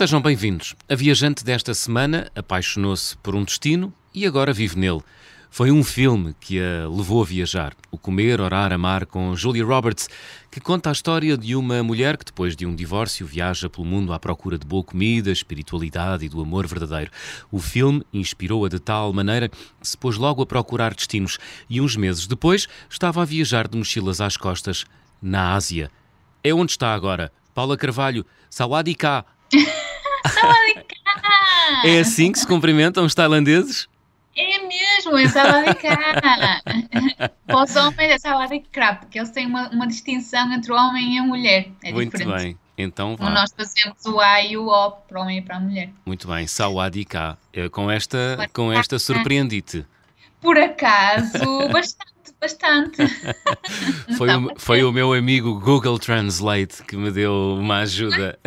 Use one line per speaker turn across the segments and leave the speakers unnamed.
Sejam bem-vindos. A viajante desta semana apaixonou-se por um destino e agora vive nele. Foi um filme que a levou a viajar, O Comer, Orar, Amar, com Julia Roberts, que conta a história de uma mulher que, depois de um divórcio, viaja pelo mundo à procura de boa comida, espiritualidade e do amor verdadeiro. O filme inspirou-a de tal maneira que se pôs logo a procurar destinos e, uns meses depois, estava a viajar de mochilas às costas na Ásia. É onde está agora. Paula Carvalho, É assim que se cumprimentam os tailandeses?
É mesmo, é Sawadika! Para os homens é Sawadika, porque eles têm uma, uma distinção entre o homem e a mulher. É
Muito
diferente.
bem. Então
Como
vá.
nós fazemos o A e o O para o homem e para a mulher.
Muito bem. Sawadika. Eh, Com esta, com esta surpreendi-te.
Por acaso, bastante, bastante.
Foi,
Não,
o, foi o meu amigo Google Translate que me deu uma ajuda.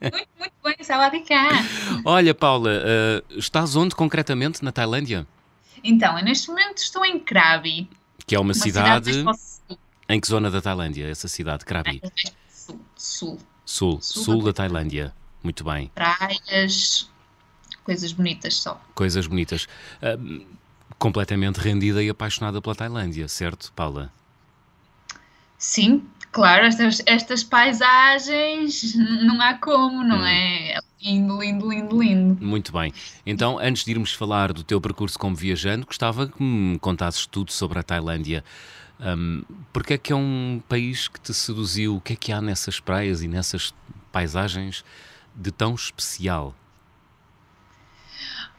Muito!
Olha, Paula, eh, estás onde concretamente na Tailândia?
Então, eu neste momento estou em Krabi.
Que é uma,
Uma
cidade.
cidade.
Em que zona da Tailândia? Essa cidade, Krabi?
Para o sul, sul.
Sul,
Sul
sul
da
Tailândia. Muito bem.
Praias, coisas bonitas só.
Coisas bonitas. Ah, completamente rendida e apaixonada pela Tailândia, certo, Paula?
Sim, claro, estas, estas paisagens não há como, não
Hum.
é? Lindo, lindo, lindo, lindo.
Muito bem. Então, antes de irmos falar do teu percurso como viajante, gostava que me contasses tudo sobre a Tailândia. Um, porque é que é um país que te seduziu? O que é que há nessas praias e nessas paisagens de tão especial?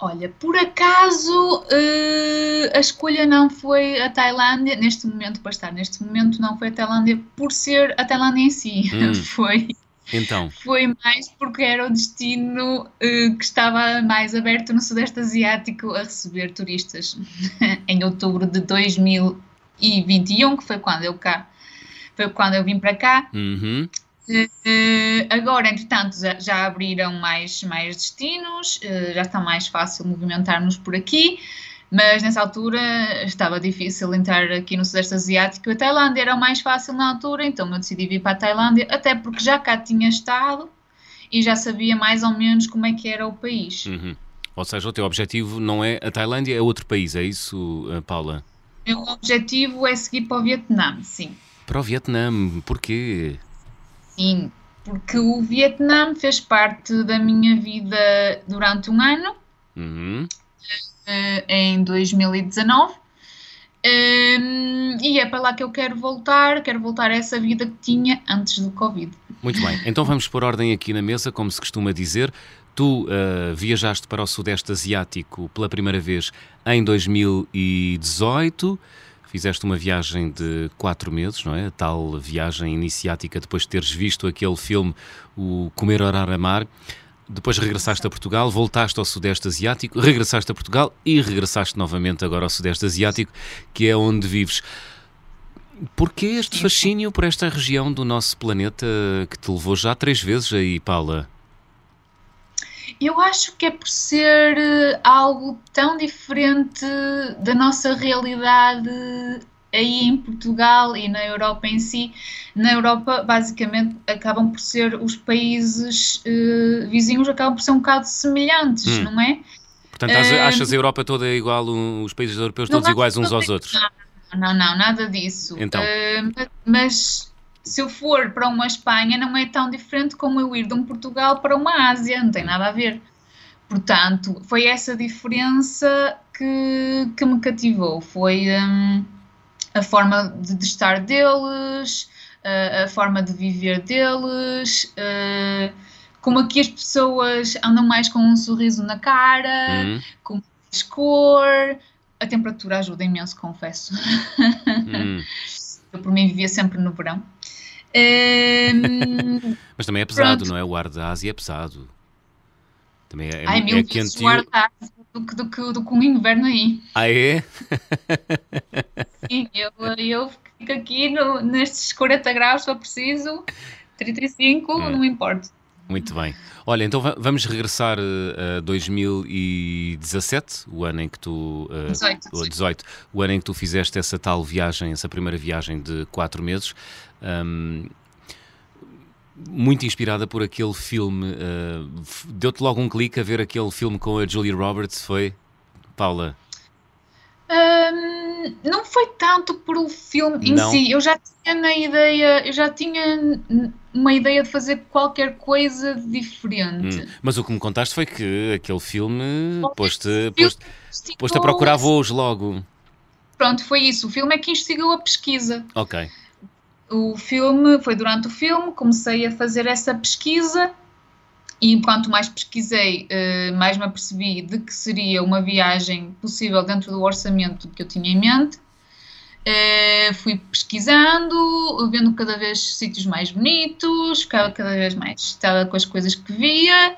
Olha, por acaso eh, a escolha não foi a Tailândia, neste momento, para estar neste momento, não foi a Tailândia por ser a Tailândia em si,
Hum.
foi,
Então,
foi mais porque era o destino eh, que estava mais aberto no Sudeste Asiático a receber turistas. em outubro de 2021, que foi quando eu cá, foi quando eu vim para cá,
uhum,
Eh, agora, entretanto, já, já abriram mais, mais destinos, eh, já está mais fácil movimentar-nos por aqui, mas nessa altura estava difícil entrar aqui no Sudeste Asiático. A Tailândia era o mais fácil na altura, então eu decidi vir para a Tailândia, até porque já cá tinha estado e já sabia mais ou menos como é que era o país.
uhum. Ou seja, o teu objetivo não é a Tailândia, é outro país, é isso, uh, Paula?
O meu objetivo é seguir para o Vietnã, sim.
Para o Vietnã, porquê?
Sim, porque o Vietnã fez parte da minha vida durante um ano.
Uhum.
eh, em 2019. Hum, e é para lá que eu quero voltar, quero voltar a essa vida que tinha antes do Covid.
Muito bem, então vamos pôr ordem aqui na mesa, como se costuma dizer. Tu uh, viajaste para o Sudeste Asiático pela primeira vez em 2018, fizeste uma viagem de quatro meses, não é? A tal viagem iniciática depois de teres visto aquele filme, o Comer, Orar, Amar. Depois regressaste a Portugal, voltaste ao Sudeste Asiático, regressaste a Portugal e regressaste novamente agora ao Sudeste Asiático, que é onde vives. Porquê este fascínio por esta região do nosso planeta que te levou já três vezes aí, Paula?
Eu acho que é por ser eh, algo tão diferente da nossa realidade aí em Portugal e na Europa em si. Na Europa, basicamente, acabam por ser os países eh, vizinhos, acabam por ser um bocado semelhantes,
Hum.
não é?
Portanto, achas-
Eh,
achas a Europa toda igual, os países europeus todos iguais uns aos outros?
Não, não, nada disso.
Então.
Ma- mas se eu for para uma Espanha, não é tão diferente como eu ir de um Portugal para uma Ásia, não tem nada a ver. Portanto, foi essa diferença que, que me cativou. Foi hum, a forma de, de estar deles, a, a forma de viver deles, eh, como aqui as pessoas andam mais com um sorriso na cara
Hum,
com mais cor. A temperatura ajuda imenso, confesso.
hum.
Eu, por mim, vivia sempre no verão. Ehm,
Mas também é pesado,
Pronto.
não é? O ar da Ásia é pesado. Também é,
ai,
é,
mil
é quente.
o ar da Ásia do que, do, que, do que um inverno aí.
Ah, é?
Sim, eu, eu fico aqui no, nestes 40 graus, se for preciso, 35,
Hum.
não importa.
Muito bem. Olha, então va- vamos regressar eh, a 2017, o ano em que tu. eh,
18,
o 18, o ano em que tu fizeste essa tal viagem, essa primeira viagem de quatro meses. Ahm, muito inspirada por aquele filme. Uh, Deu-te logo um clique a ver aquele filme com a Julia Roberts, foi? Paula?
Um, não foi tanto por o filme em não. si. Eu já tinha na ideia, eu já tinha uma ideia de fazer qualquer coisa diferente. Hum,
mas o que me contaste foi que aquele filme pôs-te pôs pôs a procurar voos logo.
Pronto, foi isso. O filme é que instigou a pesquisa.
Ok.
O filme, foi durante o filme, comecei a fazer essa pesquisa e quanto mais pesquisei, eh, mais me apercebi de que seria uma viagem possível dentro do orçamento que eu tinha em mente. Uh, fui pesquisando, vendo cada vez sítios mais bonitos, ficava cada vez mais excitada com as coisas que via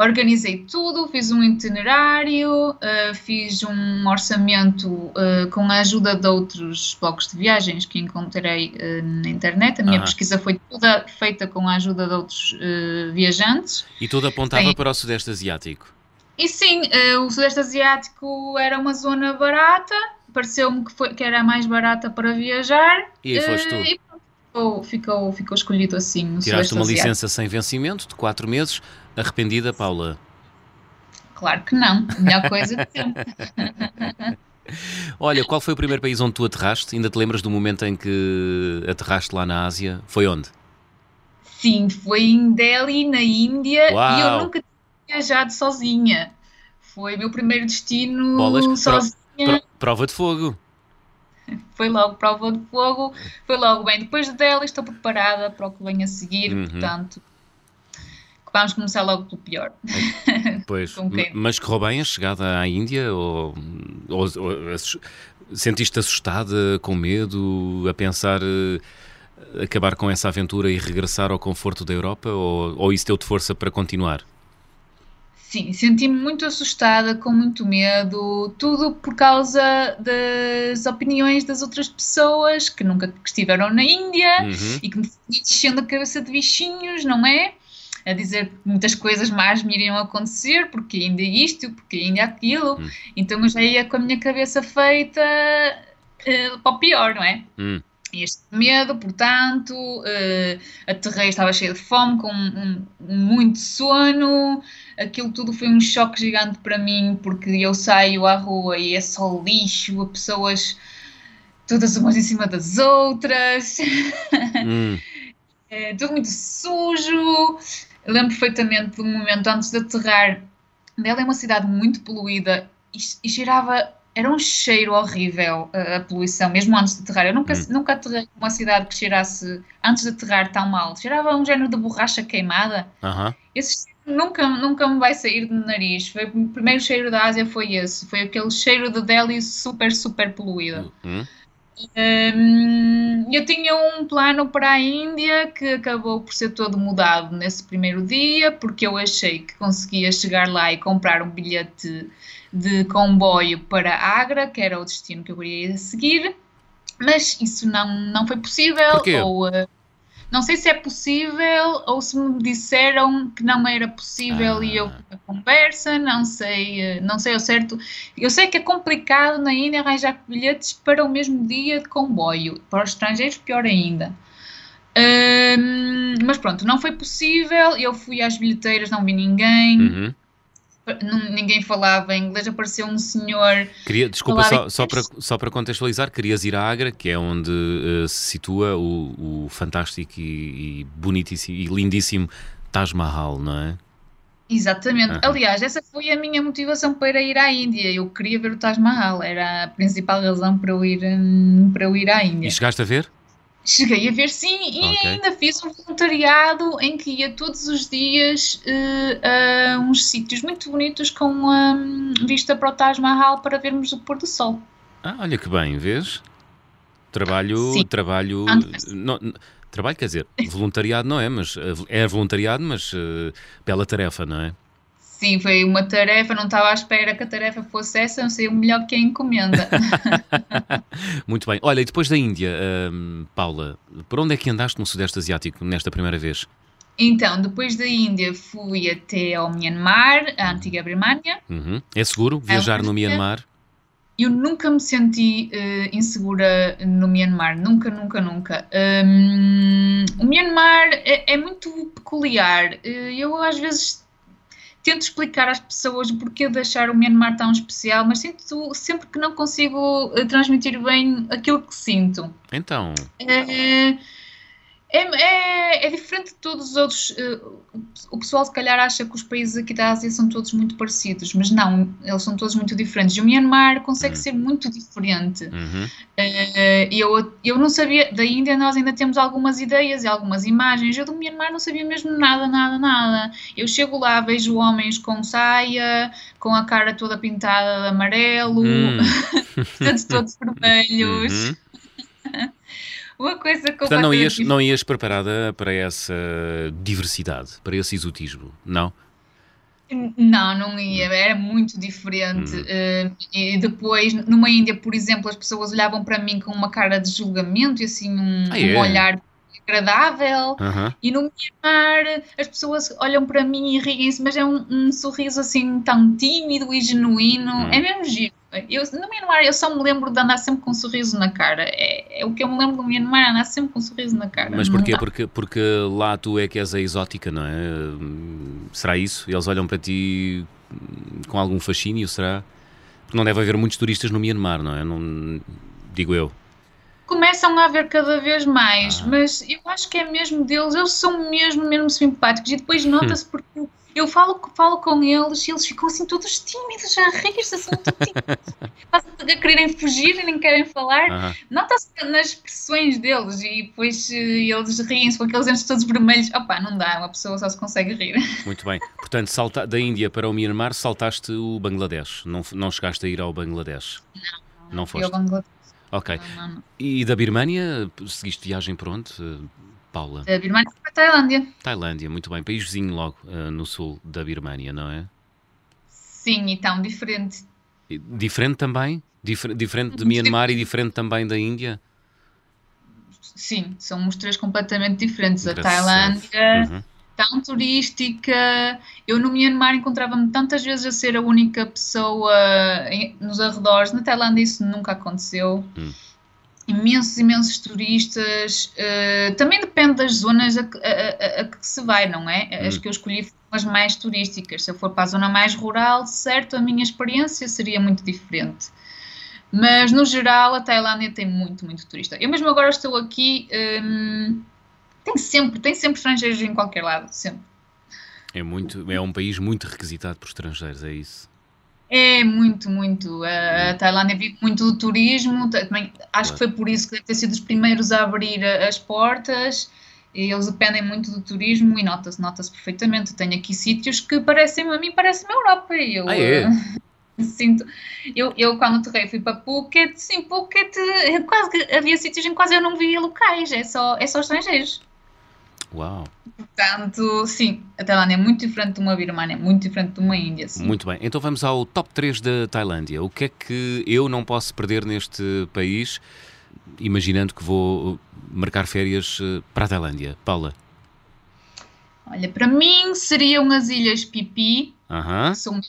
organizei tudo, fiz um itinerário, uh, fiz um orçamento uh, com a ajuda de outros blogs de viagens que encontrei na internet. A minha pesquisa foi toda feita com a ajuda de outros viajantes.
E tudo apontava Tem... para o Sudeste Asiático?
E sim, o Sudeste Asiático era uma zona barata, pareceu-me que, que era a mais barata para viajar.
E aí foste tu? E
ficou, ficou, ficou escolhido assim.
Tiraste uma licença sem vencimento de 4 meses. Arrependida, Paula?
Claro que não. Melhor coisa de sempre.
Olha, qual foi o primeiro país onde tu aterraste? Ainda te lembras do momento em que aterraste lá na Ásia? Foi onde?
Sim, foi em Delhi, na Índia, Uau. e eu nunca tinha viajado sozinha. Foi meu primeiro destino Bolas, sozinha. Pro,
pro, prova de fogo.
Foi logo prova de fogo, foi logo bem. Depois de Delhi estou preparada para o que vem a seguir, uhum. portanto vamos começar logo pelo pior.
Pois, mas correu bem a chegada à Índia? Ou, ou, ou sentiste assustada, com medo, a pensar uh, acabar com essa aventura e regressar ao conforto da Europa? Ou, ou isso deu-te força para continuar?
Sim, senti-me muito assustada, com muito medo, tudo por causa das opiniões das outras pessoas que nunca que estiveram na Índia uhum. e que me descendo a cabeça de bichinhos, não é? a dizer que muitas coisas mais me iriam acontecer, porque ainda isto, porque ainda aquilo. Hum. Então eu já ia com a minha cabeça feita uh, para o pior, não é? Hum. Este medo, portanto, uh, aterrei, estava cheia de fome, com um, um, muito sono. Aquilo tudo foi um choque gigante para mim, porque eu saio à rua e é só lixo, pessoas todas umas em cima das outras, hum. é, tudo muito sujo. Eu lembro perfeitamente do momento antes de aterrar. Ela é uma cidade muito poluída e, e cheirava. Era um cheiro horrível a, a, poluição, mesmo antes de aterrar. Eu nunca, hum. nunca aterrei numa cidade que cheirasse, antes de aterrar, tão mal. Cheirava um género de borracha queimada.
Uhum.
Esse nunca, nunca me vai sair do nariz. Foi, o primeiro cheiro da Ásia foi esse. Foi aquele cheiro de Delhi super, super poluído. Uhum. Um, eu tinha um plano para a Índia que acabou por ser todo mudado nesse primeiro dia, porque eu achei que conseguia chegar lá e comprar um bilhete de comboio para Agra, que era o destino que eu queria seguir, mas isso não, não foi possível.
Porquê?
Ou, uh, não sei se é possível ou se me disseram que não era possível ah. e eu a conversa, não sei, eh, não sei ao certo. Eu sei que é complicado na Índia arranjar bilhetes para o mesmo dia de comboio. Para os estrangeiros, pior ainda. Um, mas pronto, não foi possível. Eu fui às bilheteiras, não vi ninguém. Uhum ninguém falava inglês, apareceu um senhor.
Queria, desculpa, só, só, para, só para contextualizar, querias ir a Agra, que é onde uh, se situa o, o fantástico e, e bonitíssimo e lindíssimo Taj Mahal, não é?
Exatamente. Uhum. Aliás, essa foi a minha motivação para ir à Índia. Eu queria ver o Taj Mahal, era a principal razão para eu ir, um, para eu ir à Índia.
E chegaste a ver?
Cheguei a ver sim e okay. ainda fiz um voluntariado em que ia todos os dias uh, a uns sítios muito bonitos com um, vista para o Taj Mahal para vermos o pôr do sol.
Ah, olha que bem, vês? Trabalho, sim. trabalho, não, trabalho quer dizer, voluntariado não é, mas eh, é voluntariado, mas uh, bela tarefa, não é?
Sim, foi uma tarefa, não estava à espera que a tarefa fosse essa, não sei o melhor que a encomenda.
Muito bem. Olha, e depois da Índia, hum, Paula, por onde é que andaste no Sudeste Asiático nesta primeira vez?
Então, depois da Índia fui até ao Myanmar, a antiga Birmania.
Uhum. É seguro viajar no Myanmar?
eu nunca me senti uh, insegura no Myanmar, nunca, nunca, nunca. Um, o Myanmar é, é muito peculiar. Uh, eu às vezes tento explicar às pessoas o porquê de achar o Myanmar tão especial, mas sinto sempre que não consigo uh, transmitir bem aquilo que sinto.
Então.
Uh, é, é, é, diferente de todos os outros. Uh, o pessoal, se calhar, acha que os países aqui da Ásia são todos muito parecidos, mas não, eles são todos muito diferentes. E o Myanmar consegue uhum. ser muito diferente. Uhum. Uh, eu, eu não sabia. Da Índia, nós ainda temos algumas ideias e algumas imagens. Eu do Myanmar não sabia mesmo nada, nada, nada. Eu chego lá, vejo homens com saia, com a cara toda pintada de amarelo, uhum. todos vermelhos. Uhum. Uma coisa completamente
Portanto, não ias, não ias preparada para essa diversidade, para esse exotismo, não?
Não, não ia, era muito diferente. Hum. Uh, e depois, numa Índia, por exemplo, as pessoas olhavam para mim com uma cara de julgamento e assim um, ah, é? um olhar agradável. E no Myanmar as pessoas olham para mim e riem-se, mas é um, um, sorriso assim tão tímido e genuíno. Hum. É mesmo giro. Eu, no Myanmar eu só me lembro de andar sempre com um sorriso na cara. É, é o que eu me lembro do Myanmar, andar sempre com um sorriso na cara.
Mas porquê? Porque, porque lá tu é que és a exótica, não é? Será isso? Eles olham para ti com algum fascínio, será? Porque não deve haver muitos turistas no Myanmar, não é? Não, digo eu
começam a haver cada vez mais, ah. mas eu acho que é mesmo deles, eles são mesmo, mesmo simpáticos e depois nota-se hum. porque eu falo, falo com eles e eles ficam assim todos tímidos, a rir-se, assim, a quererem fugir e nem querem falar. Uhum. Nota-se nas expressões deles e depois eh, eles riem-se com aqueles dentes todos vermelhos. Opa, não dá, uma pessoa só se consegue rir.
Muito bem. Portanto, salta, da Índia para o Myanmar, saltaste o Bangladesh. Não, não chegaste a ir ao Bangladesh?
Não.
Não foste?
ao Bangladesh.
Ok. Não, não, não. E da Birmânia, seguiste viagem por onde? Paula?
Da Birmania para a Tailândia.
Tailândia, muito bem. País vizinho logo uh, no sul da Birmania, não é?
Sim, e tão diferente.
Diferente também? Difer diferente de Myanmar e diferente também da Índia?
Sim, são os três completamente diferentes. A Tailândia, uhum. tão turística. Eu no Myanmar encontrava-me tantas vezes a ser a única pessoa em, nos arredores. Na Tailândia isso nunca aconteceu. Hum imensos, imensos turistas. Uh, também depende das zonas a, a, a, a, que se vai, não é? Hum. As que eu escolhi foram as mais turísticas. Se eu for para a zona mais rural, certo, a minha experiência seria muito diferente. Mas no geral, a Tailândia tem muito, muito turista. Eu mesmo agora estou aqui, um, tem sempre, tem sempre estrangeiros em qualquer lado, sempre.
É muito, é um país muito requisitado por estrangeiros, é isso.
É muito, muito. A, Tailândia vive muito do turismo, também acho que foi por isso que deve ter sido os primeiros a abrir as portas. Eles dependem muito do turismo e nota-se, nota-se perfeitamente. Tenho aqui sítios que parecem, a mim parecem-me Europa. Eu,
ah, é?
sinto, eu, eu quando aterrei fui para Phuket, sim, Phuket, quase havia sítios em que quase eu não via locais, é só, é só estrangeiros.
Uau!
Portanto, sim, a Tailândia é muito diferente de uma Birmania, é muito diferente de uma Índia. Sim.
Muito bem, então vamos ao top 3 da Tailândia. O que é que eu não posso perder neste país, imaginando que vou marcar férias eh, para a Tailândia? Paula?
Olha, para mim seriam as Ilhas Pipi,
uh -huh.
são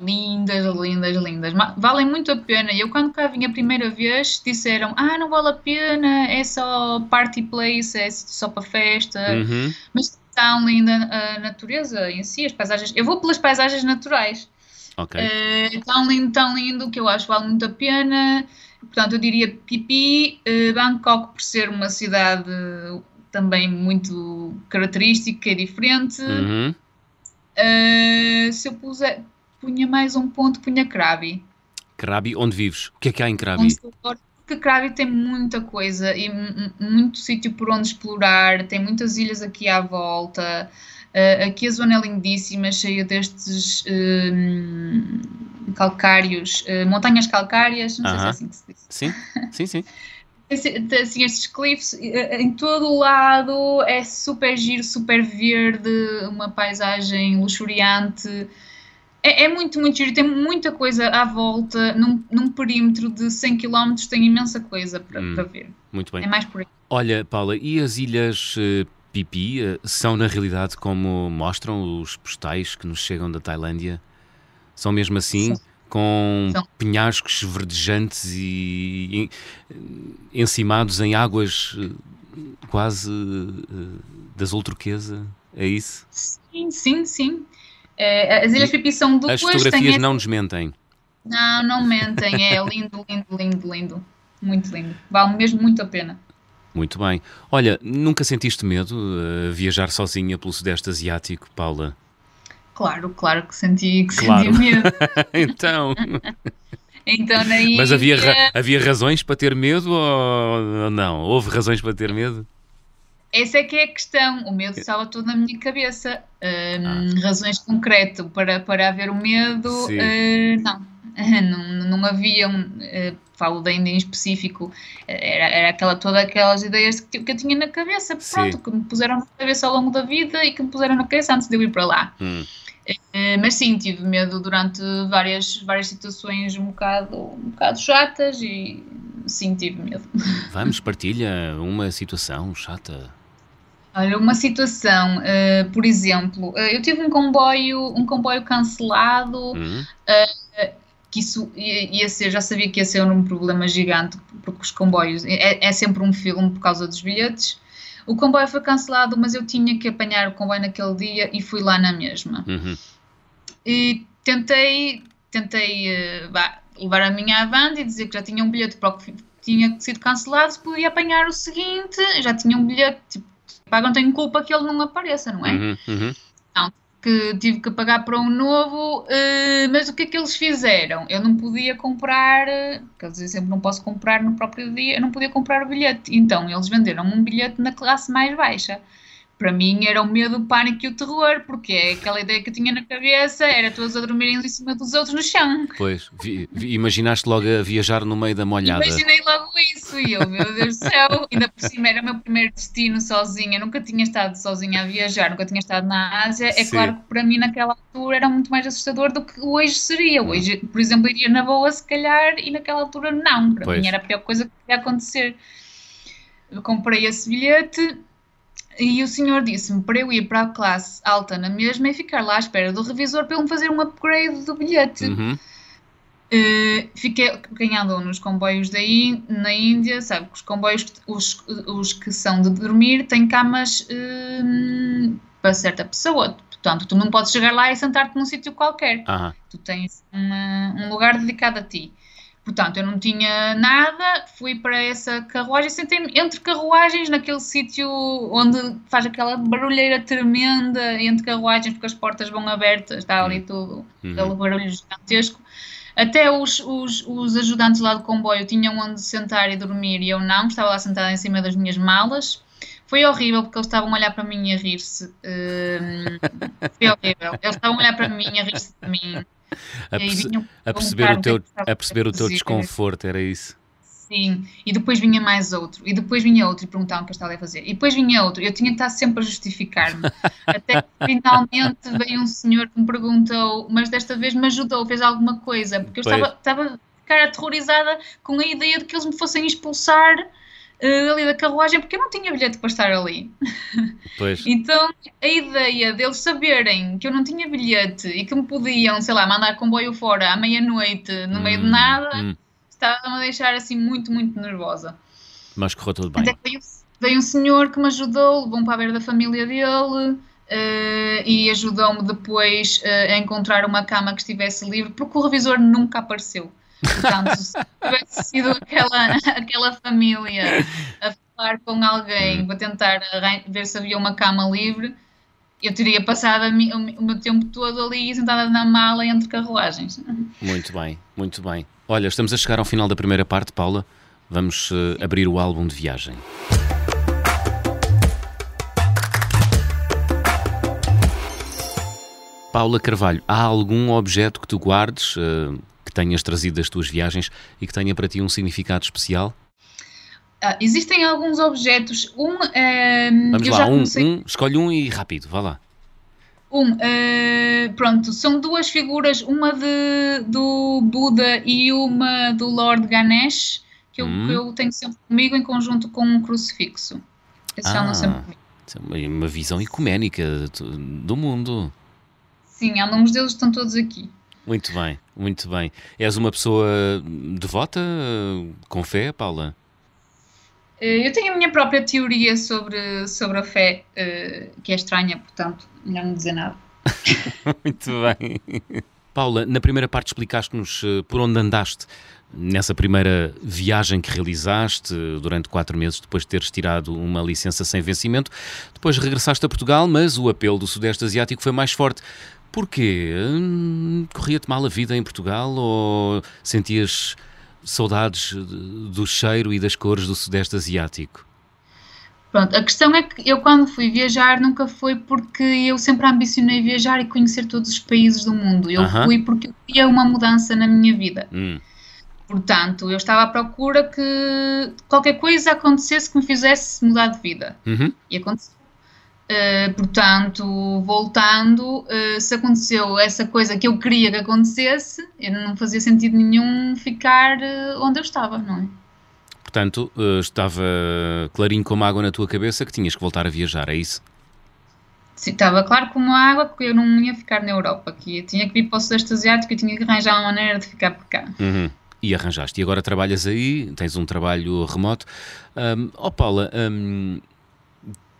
lindas, lindas, lindas. Valem muito a pena. Eu, quando cá vim a primeira vez, disseram: Ah, não vale a pena, é só party place, é só para festa. Uhum. Mas tão linda a natureza em si, as paisagens. Eu vou pelas paisagens naturais.
Ok.
Uh, tão lindo, tão lindo que eu acho que vale muito a pena. Portanto, eu diria Pipi, uh, Bangkok, por ser uma cidade também muito característica e diferente. Uhum. Uh, se eu puser, punha mais um ponto, punha Krabi.
Krabi, onde vives? O que é que há em Krabi?
Porque Krabi tem muita coisa e muito sítio por onde explorar, tem muitas ilhas aqui à volta. Uh, aqui a zona é lindíssima, cheia destes uh, calcários, uh, montanhas calcárias, não uh -huh. sei se é assim que se diz.
Sim, sim, sim.
assim, estes cliffs em todo o lado é super giro, super verde, uma paisagem luxuriante. É, é, muito, muito giro, tem muita coisa à volta, num, num perímetro de 100 km tem imensa coisa para, hum, para ver.
Muito bem.
É mais por aí.
Olha, Paula, e as ilhas uh, Pipi uh, são na realidade como mostram os postais que nos chegam da Tailândia? São mesmo assim? Sim. com São. penhascos verdejantes e, e encimados em águas eh, quase uh, da azul turquesa, é isso?
Sim, sim, sim. É, as Ilhas Pipi são
duplas. As fotografias não nos mentem.
Não, não mentem. É lindo, lindo, lindo, lindo. Muito lindo. Vale mesmo muito a pena.
Muito bem. Olha, nunca sentiste medo uh, viajar sozinha pelo Sudeste Asiático, Paula?
Claro, claro que senti, que claro. senti medo.
então.
então na ilha...
Mas havia, ra havia razões para ter medo ou não? Houve razões para ter medo?
Essa é que é a questão. O medo estava todo na minha cabeça. Um, ah. Razões concretas para, para haver o medo, uh, não. não. Não havia, um, uh, falo da Índia em específico, era, era aquela, todas aquelas ideias que, que eu tinha na cabeça, pronto, Sim. que me puseram na cabeça ao longo da vida e que me puseram na cabeça antes de eu ir para lá. Hum. Uh, mas sim, tive medo durante várias, várias situações um bocado, um bocado chatas e sim, tive medo.
Vamos, partilha uma situação chata.
Olha, uma situação, uh, por exemplo, uh, eu tive um comboio, um comboio cancelado, uhum. uh, que isso ia, ia, ser, já sabia que ia ser um problema gigante, porque os comboios, é, é, sempre um filme por causa dos bilhetes. O comboio foi cancelado, mas eu tinha que apanhar o comboio naquele dia e fui lá na mesma. Uhum. E tentei, tentei bah, levar a minha avante e dizer que já tinha um bilhete para o que tinha sido cancelado, se podia apanhar o seguinte, já tinha um bilhete, tipo, paga, não tenho culpa que ele não apareça, não é? Uhum, uhum. Não, que tive que pagar para um novo, uh, mas o que é que eles fizeram? Eu não podia comprar, quer dizer, sempre não posso comprar no próprio dia, eu não podia comprar o bilhete. Então eles venderam um bilhete na classe mais baixa para mim era o medo, o pânico e o terror, porque é aquela ideia que eu tinha na cabeça era todos a dormirem em cima dos outros no chão.
Pois, vi, vi, imaginaste logo a viajar no meio da molhada.
Imaginei logo isso e eu, meu Deus do céu, ainda por cima era o meu primeiro destino sozinha, nunca tinha estado sozinha a viajar, nunca tinha estado na Ásia. É Sim. claro que para mim naquela altura era muito mais assustador do que hoje seria. Hoje, por exemplo, iria na boa se calhar e naquela altura não. Para pois. mim era a pior coisa que podia acontecer. Eu comprei esse bilhete e o senhor disse-me para eu ir para a classe alta na mesma e ficar lá à espera do revisor para ele me fazer um upgrade do bilhete. Uhum. Uh, fiquei, quem andou nos comboios daí, na Índia, sabe que os comboios, os, os que são de dormir, têm camas uh, para certa pessoa. Portanto, tu não podes chegar lá e sentar-te num sítio qualquer. Uhum. Tu tens uma, um lugar dedicado a ti. Portanto, eu não tinha nada, fui para essa carruagem, sentei-me entre carruagens, naquele sítio onde faz aquela barulheira tremenda entre carruagens, porque as portas vão abertas, está ali uhum. tudo, uhum. aquele barulho gigantesco. Até os, os, os, ajudantes lá do comboio tinham onde sentar e dormir e eu não, estava lá sentada em cima das minhas malas. Foi horrível porque eles estavam a olhar para mim e a rir-se. Uh, foi horrível. Eles estavam a olhar para mim e a rir-se de mim.
A, perce a perceber o teu, a perceber o teu desconforto, era isso?
Sim, e depois vinha mais outro, e depois vinha outro e perguntavam o que eu estava a fazer, e depois vinha outro, eu tinha que estar sempre a justificar-me, até que finalmente veio um senhor que me perguntou, mas desta vez me ajudou, fez alguma coisa, porque eu estava, estava a ficar aterrorizada com a ideia de que eles me fossem expulsar uh, ali da carruagem, porque eu não tinha bilhete para estar ali.
Pois.
então, a ideia deles saberem que eu não tinha bilhete e que me podiam, sei lá, mandar comboio fora à meia-noite, no hum, meio de hum, nada, hum. estava-me a deixar assim muito, muito nervosa.
Mas correu tudo bem.
Até veio, veio um senhor que me ajudou, levou-me para a beira da família dele. Uh, e ajudou-me depois uh, a encontrar uma cama que estivesse livre, porque o revisor nunca apareceu. Portanto, se tivesse sido aquela, aquela família a falar com alguém para tentar ver se havia uma cama livre, eu teria passado o meu tempo todo ali sentada na mala entre carruagens.
Muito bem, muito bem. Olha, estamos a chegar ao final da primeira parte, Paula. Vamos uh, abrir o álbum de viagem. Paula Carvalho, há algum objeto que tu guardes, uh, tenhas trazido das tuas viagens e que tenha para ti um significado especial?
Uh, existem alguns objetos. Um. Uh,
Vamos lá, um, comecei... um, escolhe um e rápido, vá lá.
Um, uh, pronto, são duas figuras, uma de, do Buda e uma do Lord Ganesh, que eu, hum. que eu tenho sempre comigo em conjunto com um crucifixo. Esses ah, sempre
comigo. É uma visão ecuménica do mundo.
Sim, há nomes deles estão todos aqui.
Muito bem, muito bem. És uma pessoa devota, com fé, Paula?
Eh, eu tenho a minha própria teoria sobre, sobre a fé, uh, que é estranha, portanto, melhor não dizer nada.
muito bem. Paula, na primeira parte explicaste-nos eh, por onde andaste nessa primeira viagem que realizaste durante quatro meses depois de teres tirado uma licença sem vencimento. Depois regressaste a Portugal, mas o apelo do Sudeste Asiático foi mais forte. Porquê? Hum, corria-te mal a vida em Portugal ou sentias saudades do cheiro e das cores do Sudeste Asiático?
Pronto, a questão é que eu quando fui viajar nunca foi porque eu sempre ambicionei viajar e conhecer todos os países do mundo. Eu uh -huh. fui porque eu queria uma mudança na minha vida. Hum. Portanto, eu estava à procura que qualquer coisa acontecesse que me fizesse mudar de vida. Uhum. E aconteceu. Uh, portanto, voltando, uh, se aconteceu essa coisa que eu queria que acontecesse, não fazia sentido nenhum ficar uh, onde eu estava, não é?
Portanto, estava clarinho como água na tua cabeça que tinhas que voltar a viajar, é isso?
Sim, estava claro como água que eu não ia ficar na Europa, que tinha que vir para o Sudeste Asiático e tinha que arranjar uma maneira de ficar por cá.
Uhum. E arranjaste. E agora trabalhas aí, tens um trabalho remoto. Um, oh Paula, um,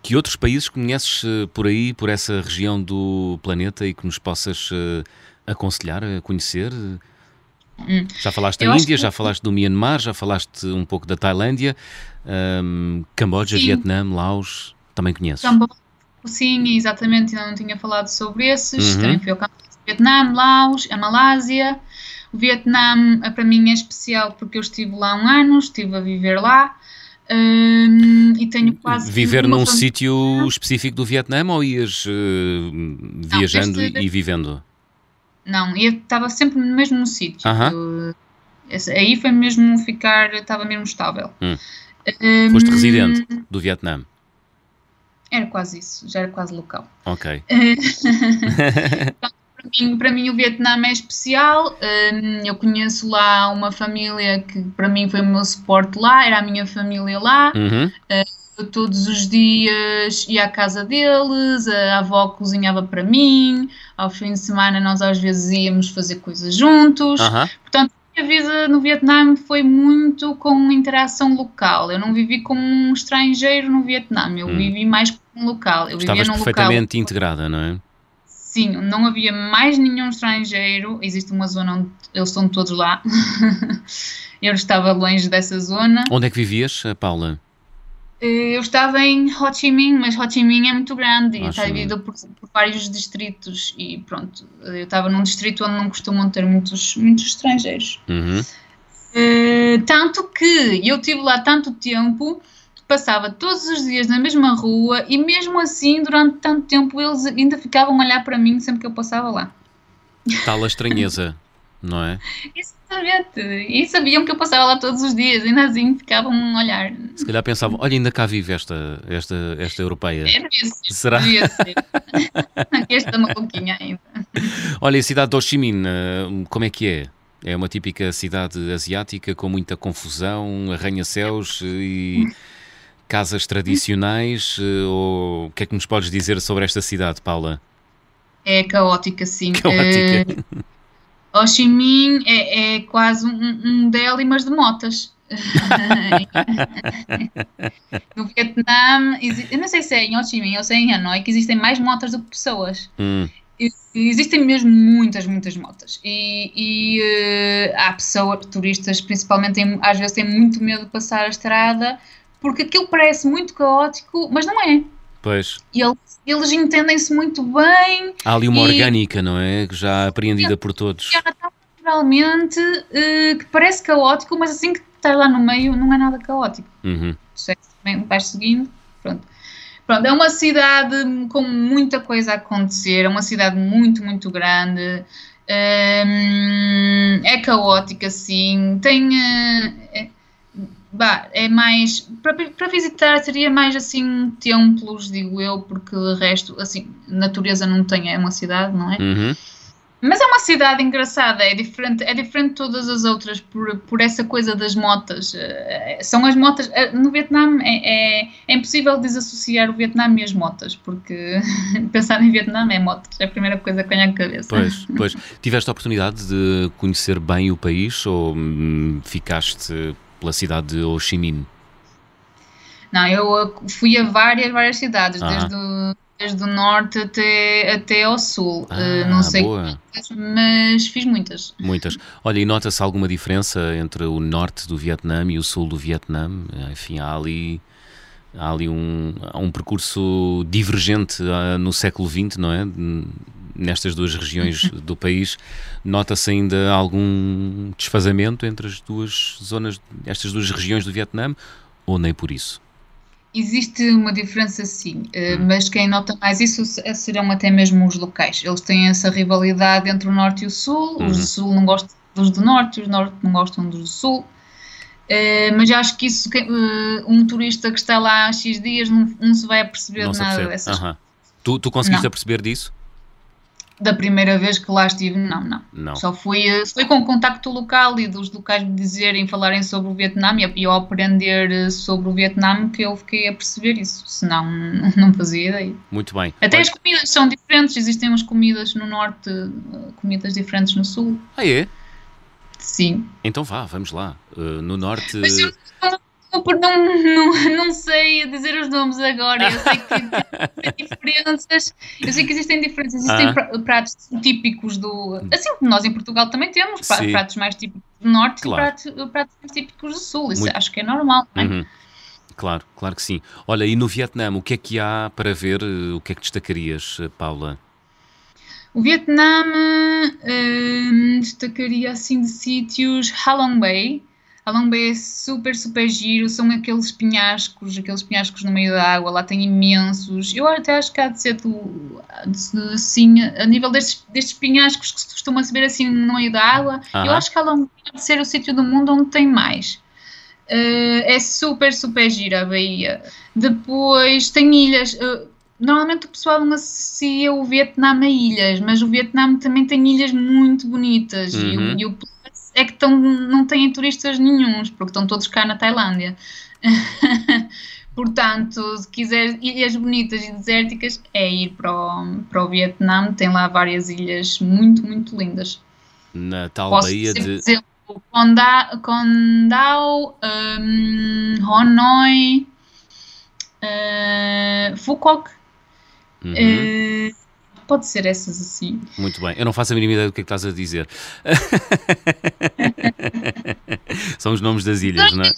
que outros países conheces uh, por aí, por essa região do planeta e que nos possas uh, aconselhar a conhecer? Hum. Já falaste da Índia, que... já falaste do Myanmar, já falaste um pouco da Tailândia, um, Camboja, sim. Vietnã, Laos, também conheces?
Camboja, sim, exatamente, ainda não tinha falado sobre esses. Uhum. Também fui ao Camboja, Vietnã, Laos, a Malásia. O Vietnã para mim é especial porque eu estive lá um ano, estive a viver lá. Um, e tenho quase.
Viver num sítio específico do Vietnã ou ias uh, viajando não, este... e vivendo?
Não, eu estava sempre mesmo no sítio. Uh -huh. Aí foi mesmo ficar, estava mesmo estável. Hum.
Um, Foste residente do Vietnã?
Era quase isso, já era quase local.
Ok.
Para mim, para mim, o Vietnã é especial. Hum, eu conheço lá uma família que para mim foi o meu suporte lá, era a minha família lá. Uhum. Eu todos os dias ia à casa deles, a avó cozinhava para mim, ao fim de semana nós às vezes íamos fazer coisas juntos. Uhum. Portanto, a minha vida no Vietnã foi muito com interação local. Eu não vivi como um estrangeiro no Vietnã, eu hum. vivi mais como um local. Eu
Estavas
vivia
num perfeitamente local... integrada, não é?
Sim, não havia mais nenhum estrangeiro. Existe uma zona onde eles estão todos lá. eu estava longe dessa zona.
Onde é que vivias, Paula?
Eh, eu estava em Ho Chi Minh, mas Ho Chi Minh é muito grande e está dividido por, por, vários distritos. E pronto, eu estava num distrito onde não costumam ter muitos, muitos estrangeiros. Uhum. Uh, tanto que eu tive lá tanto tempo passava todos os dias na mesma rua e mesmo assim, durante tanto tempo, eles ainda ficavam a olhar para mim sempre que eu passava lá.
Tal a estranheza, não é?
Exatamente. E sabiam que eu passava lá todos os dias, ainda assim ficavam a olhar.
Se calhar pensavam, olha, ainda cá vive esta, esta, esta europeia.
É, Será? Devia ser. esta maluquinha ainda.
Olha, a cidade de Ho Chi Minh, eh, como é que é? É uma típica cidade asiática com muita confusão, arranha-céus e casas tradicionais? Eh, ou o que é que nos podes dizer sobre esta cidade, Paula?
É caótica, sim.
Caótica.
Uh, Ho Chi Minh é, é quase um, um Delhi, mas de motas. no Vietnã, eu não sei se é em Ho Chi Minh ou se é em Hanoi, que existem mais motas do que pessoas. Hum. Existem mesmo muitas, muitas motas. E, e uh, há pessoas, turistas principalmente, têm, às vezes têm muito medo de passar a estrada porque aquilo parece muito caótico, mas não é.
Pois.
E eles, eles entendem-se muito bem.
Há ali uma e... orgânica, não é? Já apreendida por todos.
Naturalmente, uh, que parece caótico, mas assim que está lá no meio não é nada caótico. Uhum. Vais seguindo, pronto. Pronto, é uma cidade com muita coisa a acontecer, é uma cidade muito, muito grande. Um, é caótica, sim. Tem. Uh, bah, é mais para, visitar seria mais assim templos, digo eu, porque o resto, assim, natureza não tem, é uma cidade, não é? Uhum. Mas é uma cidade engraçada, é diferente, é diferente de todas as outras por, por essa coisa das motas. Eh, são as motas. Eh, no Vietnã é, é, é impossível desassociar o Vietnã e as motas, porque pensar em Vietnã é motas, é a primeira coisa que vem à cabeça.
Pois, pois. Tiveste a oportunidade de conhecer bem o país ou hum, ficaste pela cidade de Ho Chi Minh?
Não, eu fui a várias, várias cidades, desde o desde o norte até, até ao sul.
Ah,
uh, não sei
boa.
quantas, mas fiz muitas.
Muitas. Olha, e nota-se alguma diferença entre o norte do Vietnã e o sul do Vietnã? Enfim, há ali, há ali um, há um percurso divergente uh, no século XX, não é? Nestas duas regiões do país, nota-se ainda algum desfazamento entre as duas zonas, estas duas regiões do Vietnã, ou nem por isso?
Existe uma diferença sim, hum. mas quem nota mais isso serão até mesmo os locais. Eles têm essa rivalidade entre o norte e o sul, uhum. os do sul não gostam dos do norte, os do norte não gostam dos do sul. Uh, mas acho que isso, um turista que está lá há X dias não, não se vai aperceber
não
nada dessas
uhum. Tu, tu conseguiste não. perceber disso?
Da primeira vez que lá estive, não, não.
não.
Só fui, foi com o contacto local e dos locais me dizerem, falarem sobre o Vietnã e eu aprender eh, sobre o Vietnã que eu fiquei a perceber isso, senão não fazia ideia.
Muito bem.
Até Olha. as comidas são diferentes, existem umas comidas no norte, eh, comidas diferentes no sul.
Ah, é?
Sim.
Então vá, vamos lá. Uh, no norte.
Mas eu não, não, não sei dizer os nomes agora. Eu sei que existem diferenças. Eu sei que existem diferenças. Existem ah. pratos típicos do. Assim como nós em Portugal também temos Sim. pratos mais típicos do norte claro. e pratos, pratos mais típicos do sul. Isso Muito... acho que é normal, não é? Uhum.
Claro, claro que sim. Olha, e no Vietnã, o que é que há para ver? O que é que destacarias, Paula?
O Vietnã hum, destacaria assim de sítios Halong Bay, a Long Bay é super, super giro, são aqueles penhascos, aqueles penhascos no meio da água, lá tem imensos. Eu até acho que há de ser do, assim, a nível destes, destes penhascos que se costuma se ver assim no meio da água, eu acho que a Long Bay de ser o sítio do mundo onde tem mais. Uh, é super, super gira a Bahia. Depois tem ilhas. Uh, normalmente o pessoal não associa o Vietnã a ilhas, mas o Vietnã também tem ilhas muito bonitas uhum. e, o, e o é que tão, não têm turistas nenhums, porque estão todos cá na Tailândia. Portanto, se quiser ilhas bonitas e desérticas, é ir para o, para o Vietnã. Tem lá várias ilhas muito, muito lindas.
Na tal Posso Baía de.
Exemplo, Condao, um, Hanoi, uh, Phuoc. Uhum. Uh, pode ser essas assim.
Muito bem, eu não faço a mínima ideia do que é que estás a dizer. São os nomes das ilhas, não é?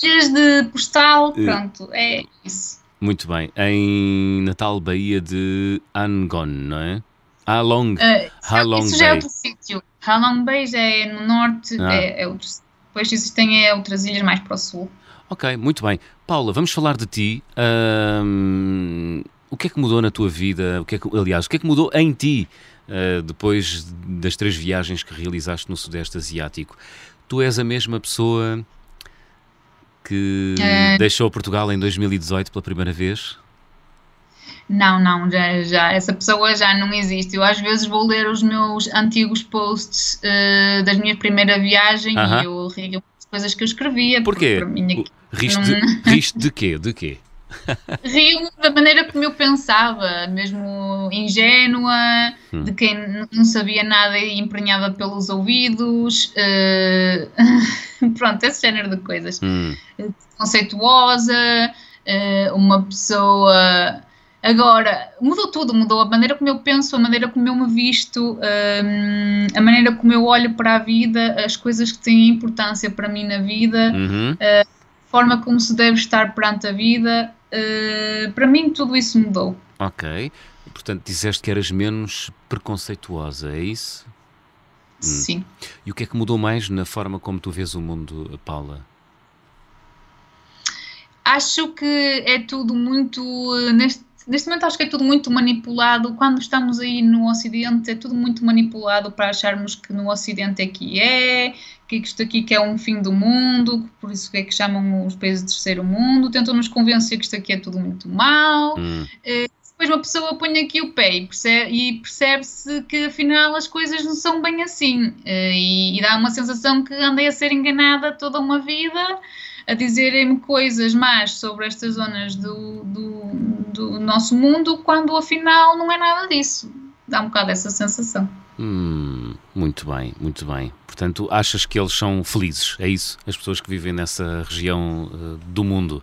Ilhas de postal, eh, pronto, é isso.
Muito bem, em Natal, Bahia de Angon, não é? Halong, uh,
Halong isso
Bay.
já é outro sítio. Halong Bay já é no norte, ah. é, é outro, depois existem é, outras ilhas mais para o sul.
Ok, muito bem. Paula, vamos falar de ti. Um, o que é que mudou na tua vida? O que é que, aliás, o que é que mudou em ti uh, depois das três viagens que realizaste no Sudeste Asiático? Tu és a mesma pessoa que é... deixou Portugal em 2018 pela primeira vez?
Não, não, já, já, essa pessoa já não existe. Eu às vezes vou ler os meus antigos posts uh, das minhas primeiras viagens uh -huh. e eu rio coisas que eu escrevia.
Porquê? Riste, não... riste de quê? De quê?
Rio da maneira como eu pensava, mesmo ingênua, hum. de quem não sabia nada e emprenhava pelos ouvidos, uh, pronto, esse género de coisas.
Hum.
Conceituosa, uh, uma pessoa. Agora, mudou tudo, mudou a maneira como eu penso, a maneira como eu me visto, um, a maneira como eu olho para a vida, as coisas que têm importância para mim na vida,
uhum.
uh, a forma como se deve estar perante a vida. Uh, para mim, tudo isso mudou.
Ok. Portanto, disseste que eras menos preconceituosa, é isso?
Hum. Sim.
E o que é que mudou mais na forma como tu vês o mundo, Paula?
Acho que é tudo muito. Neste, neste momento, acho que é tudo muito manipulado. Quando estamos aí no Ocidente, é tudo muito manipulado para acharmos que no Ocidente é que é, que isto aqui que é um fim do mundo, por isso é que chamam os países de terceiro mundo, tentam nos convencer que isto aqui é tudo muito mau.
Hum.
Uh, depois uma pessoa põe aqui o pé e percebe- percebe-se que afinal as coisas não são bem assim. Eh, E, e dá uma sensação que andei a ser enganada toda uma vida, a dizerem-me coisas más sobre estas zonas do, do, do nosso mundo, quando afinal não é nada disso. Dá um bocado essa sensação.
Hum, muito bem, muito bem. Portanto, achas que eles são felizes? É isso? As pessoas que vivem nessa região eh, do mundo.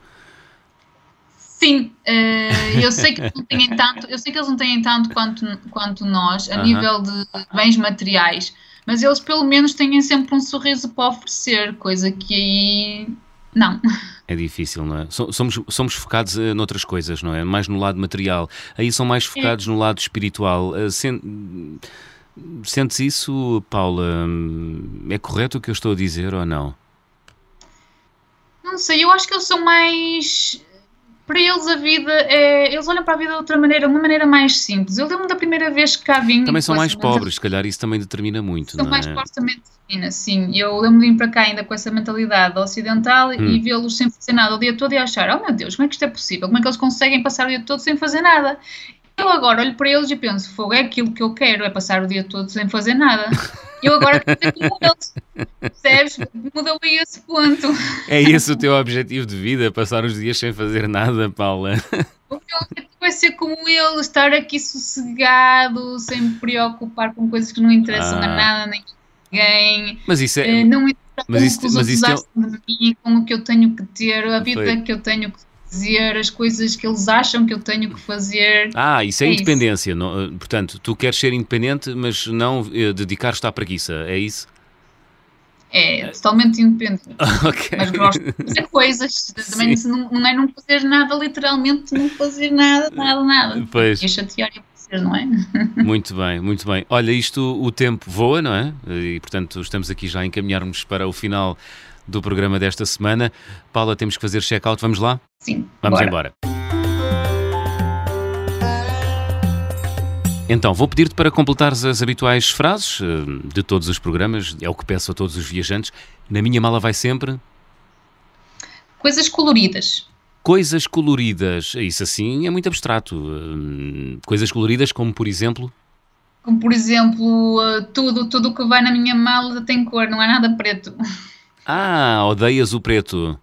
Sim, eh, eu sei que eles não têm tanto, eu sei que eles não têm tanto quanto, quanto nós, a
Aham.
nível de bens materiais, mas eles pelo menos têm sempre um sorriso para oferecer, coisa que aí não.
É difícil, não é? So- Somos, somos focados eh, noutras coisas, não é? Mais no lado material. Aí são mais focados no lado espiritual. Eh, sen- Sentes isso, Paula? É correto o que eu estou a dizer ou não?
Não sei, eu acho que eles são mais. Para eles a vida é. Eles olham para a vida de outra maneira, uma maneira mais simples. Eu lembro da primeira vez que cá vim.
Também são mais pobres, se calhar isso também determina muito,
São
não
mais
é?
supostamente finas, sim. Eu lembro de vir para cá ainda com essa mentalidade ocidental
Hum.
e vê-los sem fazer nada o dia todo e achar: oh meu Deus, como é que isto é possível? Como é que eles conseguem passar o dia todo sem fazer nada? Eu agora olho para eles e penso: fogo, é aquilo que eu quero, é passar o dia todo sem fazer nada. Eu agora quero como eles. Percebes? Mudou aí esse ponto.
É esse o teu objetivo de vida? Passar os dias sem fazer nada, Paula?
O meu objetivo é ser como ele, estar aqui sossegado, sem me preocupar com coisas que não interessam
Ah.
a nada nem a ninguém.
Mas isso
Eh,
é.
não me importa
mas isso- mas isso é-
de mim, com o que eu tenho que ter, a vida
Foi.
que eu tenho que dizer, as coisas que eles acham que eu tenho que fazer.
Ah, isso é,
É isso.
independência. não- eh, portanto, tu queres ser independente, mas não eh, dedicar-te à preguiça. É isso?
É totalmente independente.
ok.
Mas gosto de fazer coisas. Também não, não é não fazer nada, literalmente não fazer nada, nada, nada.
Pois.
E chatear e aborrecer, não é?
Muito bem, muito bem. Olha, isto, o tempo voa, não é? E, portanto, estamos aqui já a encaminhar-nos para o final do programa desta semana. Paula, temos que fazer check-out. Vamos lá?
Sim.
Vamos
bora.
embora. Então, vou pedir-te para completares as habituais frases eh, de todos os programas, é o que peço a todos os viajantes. Na minha mala vai sempre
Coisas coloridas.
coisas coloridas. Isso assim é muito abstrato. Hum, Coisas coloridas como, por exemplo,
Como, por exemplo, eh, tudo, tudo que vai na minha mala tem cor, não é nada preto.
ah, odeias o preto.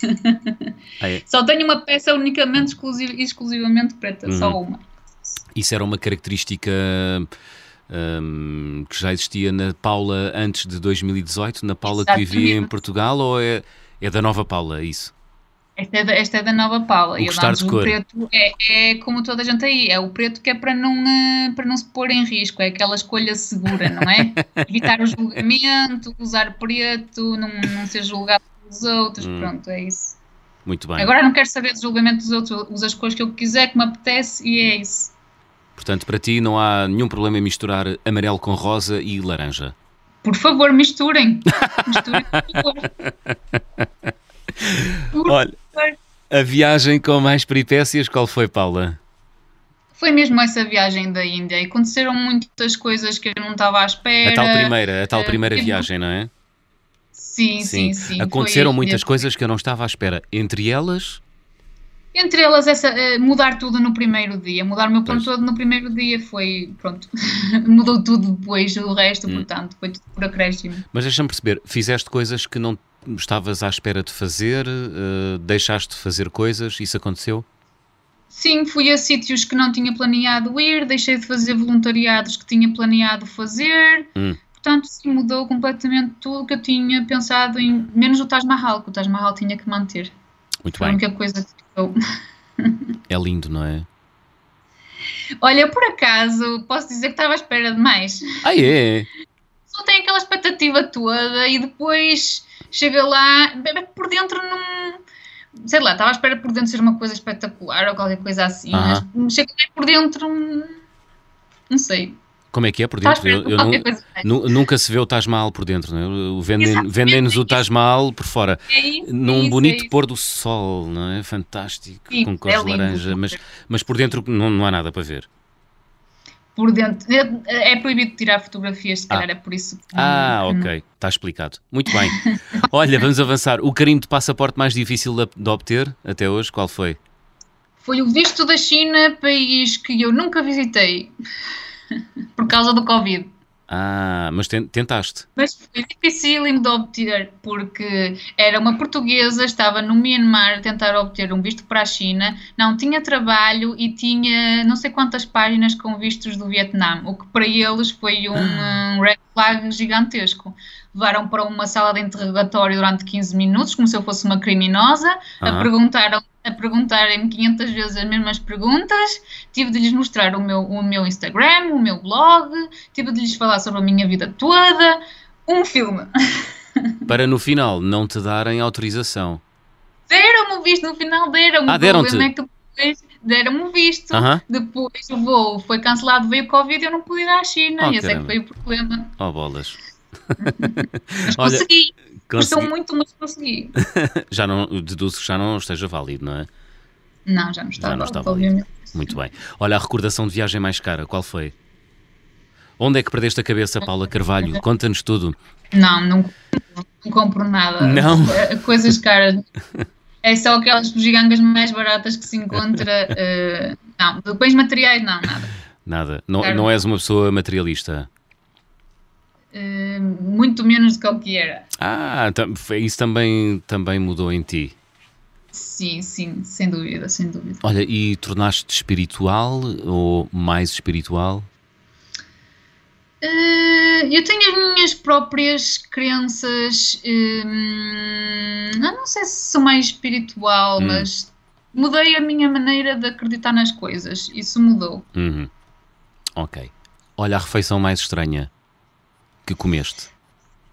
É.
Só tenho uma peça unicamente, exclusiv- exclusivamente preta,
Uhum.
só uma.
Isso era uma característica hum, que já existia na Paula antes de 2018, na Paula que vivia em
Exatamente.
Portugal, ou é, é da nova Paula, isso?
Esta é da, esta é da nova Paula.
O
E
gostar de
o
cor.
preto é, é como toda a gente aí, é o preto que é para não, eh, para não se pôr em risco, é aquela escolha segura, não é? Evitar o julgamento, usar preto, não, não ser julgado pelos outros,
Hum.
pronto, é isso.
Muito bem.
Agora não quero saber do julgamento dos outros, uso as cores que eu quiser, que me apetece e é isso.
Portanto, para ti não há nenhum problema em misturar amarelo com rosa e laranja.
Por favor, misturem. Misturem, por favor.
Olha, a viagem com mais peripécias, qual foi, Paula?
Foi mesmo essa viagem da Índia e aconteceram muitas coisas que eu não estava à espera.
A tal primeira, a tal
eh,
primeira
tive-
viagem, não é?
Sim, sim, sim.
Aconteceram
Foi-
muitas coisas que eu não estava à espera. Entre elas,
Entre elas, essa, eh, mudar tudo no primeiro dia. Mudar o meu plano
Pois.
todo no primeiro dia foi. Pronto. Mudou tudo depois, o resto,
Hum.
portanto, foi tudo por acréscimo.
mas deixa-me perceber, fizeste coisas que não estavas à espera de fazer, eh, deixaste de fazer coisas, isso aconteceu?
Sim, fui a sítios que não tinha planeado ir, deixei de fazer voluntariados que tinha planeado fazer.
Hum.
Portanto, sim, mudou completamente tudo o que eu tinha pensado em. Menos o Taj Mahal, que o Taj Mahal tinha que manter.
Muito
Foi a
bem,
única coisa que eu.
é lindo, não é?
Olha, por acaso, posso dizer que estava à espera de mais.
Ah, é?
Só tem aquela expectativa toda e depois chega lá, por dentro não. Sei lá, estava à espera por dentro ser uma coisa espetacular ou qualquer coisa assim,
Aham.
mas chega lá por dentro. hum, Não sei.
Como é que é por dentro? Eu, eu nu-
mais.
nu- nunca se vê o Taj Mahal por dentro, não é? Vendem-. Vendem-nos o Taj Mahal por fora.
É isso, é
Num
isso,
bonito
é
pôr do sol, não é? Fantástico,
Sim,
com cores
é
de laranja, mas, mas por dentro não, não há nada para ver.
Por dentro. É, é proibido tirar fotografias, se
Ah.
calhar é por isso que.
Ah,
que-
ok, está explicado. Muito bem. Olha, vamos avançar. O carimbo de passaporte mais difícil de obter até hoje, qual foi?
Foi o visto da China, país que eu nunca visitei por causa do Covid.
Ah, mas tentaste.
Mas foi difícil de obter, porque era uma portuguesa, estava no Myanmar a tentar obter um visto para a China, não tinha trabalho e tinha não sei quantas páginas com vistos do Vietnã, o que para eles foi um, um red flag gigantesco. Levaram para uma sala de interrogatório durante 15 minutos, como se eu fosse uma criminosa, uh -huh. a perguntaram a perguntarem-me 500 vezes as mesmas perguntas, tive de lhes mostrar o meu, o meu Instagram, o meu blog, tive de lhes falar sobre a minha vida toda, um filme.
Para no final não te darem autorização.
Deram-me o visto, no final deram-me.
Ah, deram-te?
É que depois deram-me o visto. Uh -huh. Depois o voo foi cancelado, veio o Covid e eu não pude ir à China. Oh, e esse é que foi o problema.
Oh, bolas.
Mas Olha, consegui. Custou muito, mas consegui.
já não, deduzo que já não esteja válido, não é?
Não, já não está, já não está válido.
Muito bem. Olha, a recordação de viagem mais cara, qual foi? Onde é que perdeste a cabeça, Paula Carvalho? Conta-nos tudo.
Não, não, não compro nada.
Não?
Coisas caras. É só aquelas bugigangas mais baratas que se encontra. Uh, não, depois materiais, não, nada.
Nada. Não, não és uma pessoa materialista?
Uh, muito menos do que o que era.
Ah, isso também, também mudou em ti.
Sim, sim, sem dúvida, sem dúvida.
Olha, e tornaste-te espiritual ou mais espiritual?
Uh, eu tenho as minhas próprias crenças. Uh, não sei se sou mais espiritual, hum. mas mudei a minha maneira de acreditar nas coisas. Isso mudou.
Uhum. Ok. Olha, a refeição mais estranha que comeste?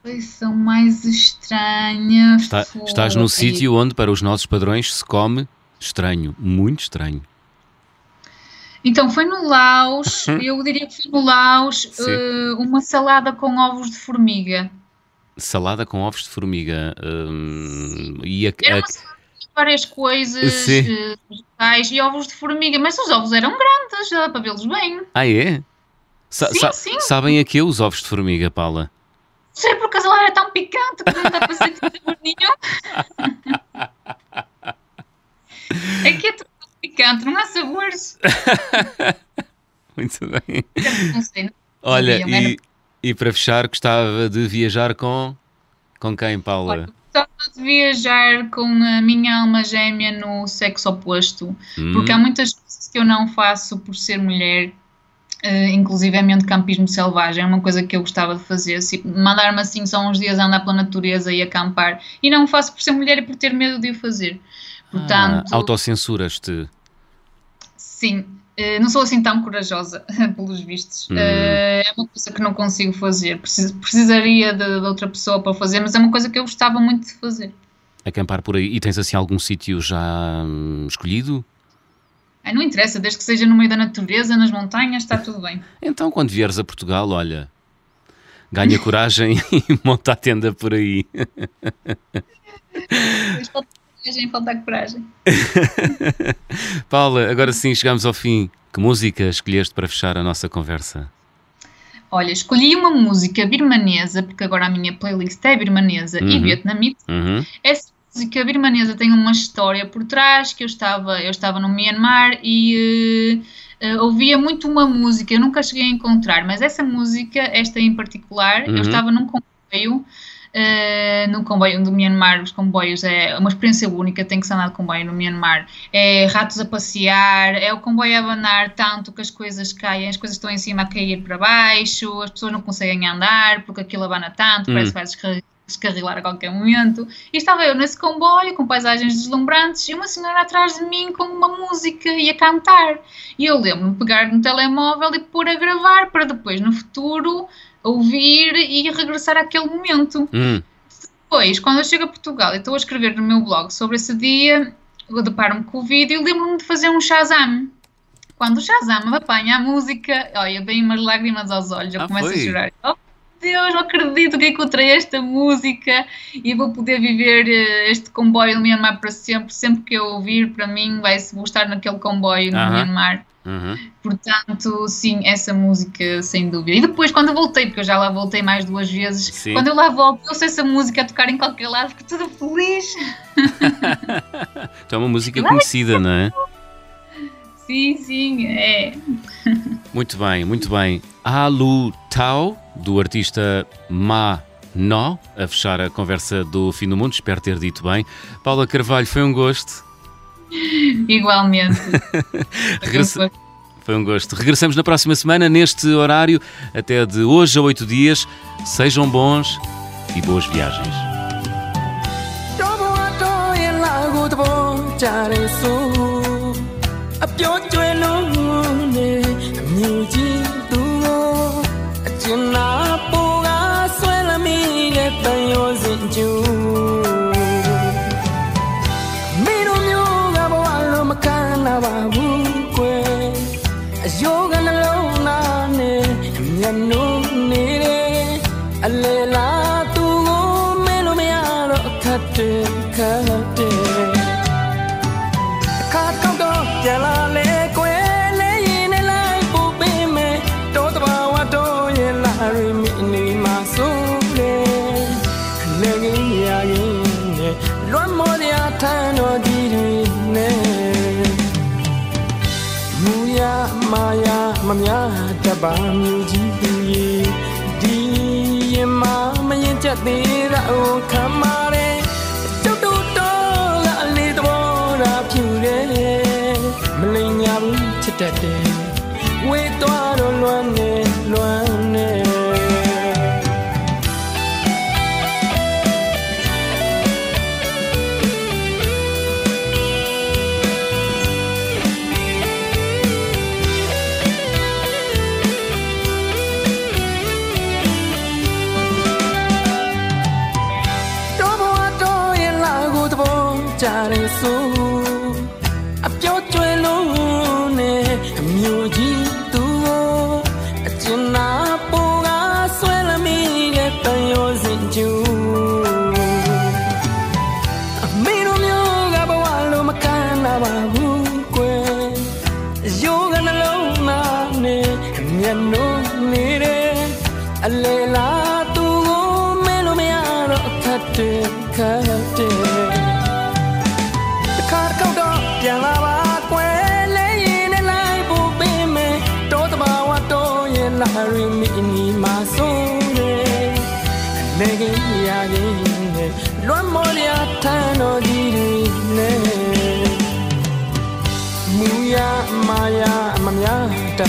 Refeição mais estranha.
Está, estás no sítio onde, para os nossos padrões, se come estranho, muito estranho.
Então, foi no Laos, uhum. eu diria que foi no Laos, uh, uma salada com ovos de formiga.
Salada com ovos de formiga. Um,
e a, a... várias coisas, uh, vegetais e ovos de formiga, mas os ovos eram grandes, dá para vê-los bem.
Ah, é?
Sa sim,
sa
sim.
Sabem aqui os ovos de formiga, Paula?
Sei, por acaso lá é tão picante que não dá para sentir sabor nenhum. Aqui é tudo picante, não há sabores.
Muito bem.
Não sei, não
Olha, e, e para fechar, gostava de viajar com, com quem, Paula? Olha,
gostava de viajar com a minha alma gêmea no sexo oposto, hum. porque há muitas coisas que eu não faço por ser mulher Uh, inclusivamente campismo selvagem, é uma coisa que eu gostava de fazer, assim, mandar-me assim só uns dias a andar pela natureza e acampar, e não faço por ser mulher e por ter medo de o fazer. Portanto,
ah, autocensuras-te?
Sim, uh, não sou assim tão corajosa, pelos vistos. Hum. Uh, é uma coisa que não consigo fazer, Precis, precisaria de, de, outra pessoa para fazer, mas é uma coisa que eu gostava muito de fazer.
Acampar por aí, e tens assim algum sítio já hum, escolhido?
Ai, não interessa, desde que seja no meio da natureza, nas montanhas, está tudo bem.
Então, quando vieres a Portugal, olha, ganha coragem e monta a tenda por aí.
Falta coragem, falta coragem.
Paula, agora sim chegamos ao fim. Que música escolheste para fechar a nossa conversa?
Olha, escolhi uma música birmanesa, porque agora a minha playlist é birmanesa uhum. e vietnamita.
Uhum.
Essa que a birmanesa tem uma história por trás, que eu estava, eu estava no Myanmar e uh, uh, ouvia muito uma música, eu nunca cheguei a encontrar, mas essa música, esta em particular, uhum. eu estava num comboio, uh, no comboio do Myanmar, os comboios é uma experiência única, tem que ser andar de comboio no Myanmar, é ratos a passear, é o comboio a abanar tanto que as coisas caem, as coisas estão em cima a cair para baixo, as pessoas não conseguem andar porque aquilo abana tanto, uhum. parece que vai descarrilar a qualquer momento. E estava eu nesse comboio com paisagens deslumbrantes e uma senhora atrás de mim com uma música e a cantar. E eu lembro-me de pegar no telemóvel e pôr a gravar para depois, no futuro, ouvir e regressar àquele momento.
Hum.
Depois, quando eu chego a Portugal e estou a escrever no meu blog sobre esse dia, eu deparo-me com o vídeo e lembro-me de fazer um Shazam. Quando o Shazam apanha a música, olha, vem umas lágrimas aos olhos, eu ah, começo foi? a chorar. Oh, Deus, não acredito que encontrei esta música e vou poder viver uh, este comboio no Myanmar para sempre. Sempre que eu ouvir, para mim, vai vou estar naquele comboio no uh -huh. Myanmar.
Uh -huh.
Portanto, sim, essa música, sem dúvida. E depois, quando eu voltei, porque eu já lá voltei mais duas vezes, sim. quando eu lá volto, eu sei essa música a tocar em qualquer lado, fico toda feliz.
então é uma música conhecida, não é?
Sim, sim, é.
Muito bem, muito bem. Alu Tao, do artista Ma No, a fechar a conversa do fim do mundo, espero ter dito bem. Paula Carvalho, foi um gosto.
Igualmente.
Regressa... Foi um gosto. Regressamos na próxima semana, neste horário, até de hoje a oito dias. Sejam bons e boas viagens.
အယိုးကနှလုံးသားနဲ့ညံ့နှုံးနေတယ်အလေလားသူကိုမဲလို့မရတော့အခက်တွေခက် သူရေဒီရင်မမရင်ချက်သေးတာအိုခံမာတယ်ကျုပ်တို့တော့ကအလေးသဘောတာဖြူတယ်မလိမ်ညာဘူးချစ်တတ်တယ်ဝေးသွားတော့လွမ်းနေ you.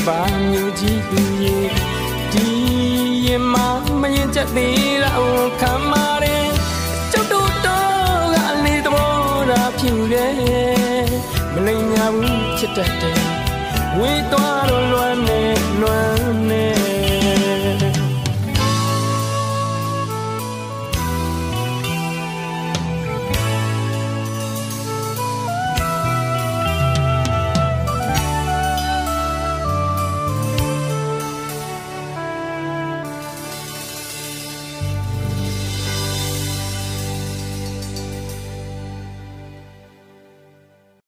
ပါမျိုးကြီးသူရေဒီရင်မမရင်ချက်သေးတာအိုခံမာတယ်ကျုပ်တို့တော့ကအလေးသဘောတာဖြူတယ်မလိမ်ညာဘူးချစ်တတ်တယ်ဝေးသွားတော့လွမ်းနေလွမ်း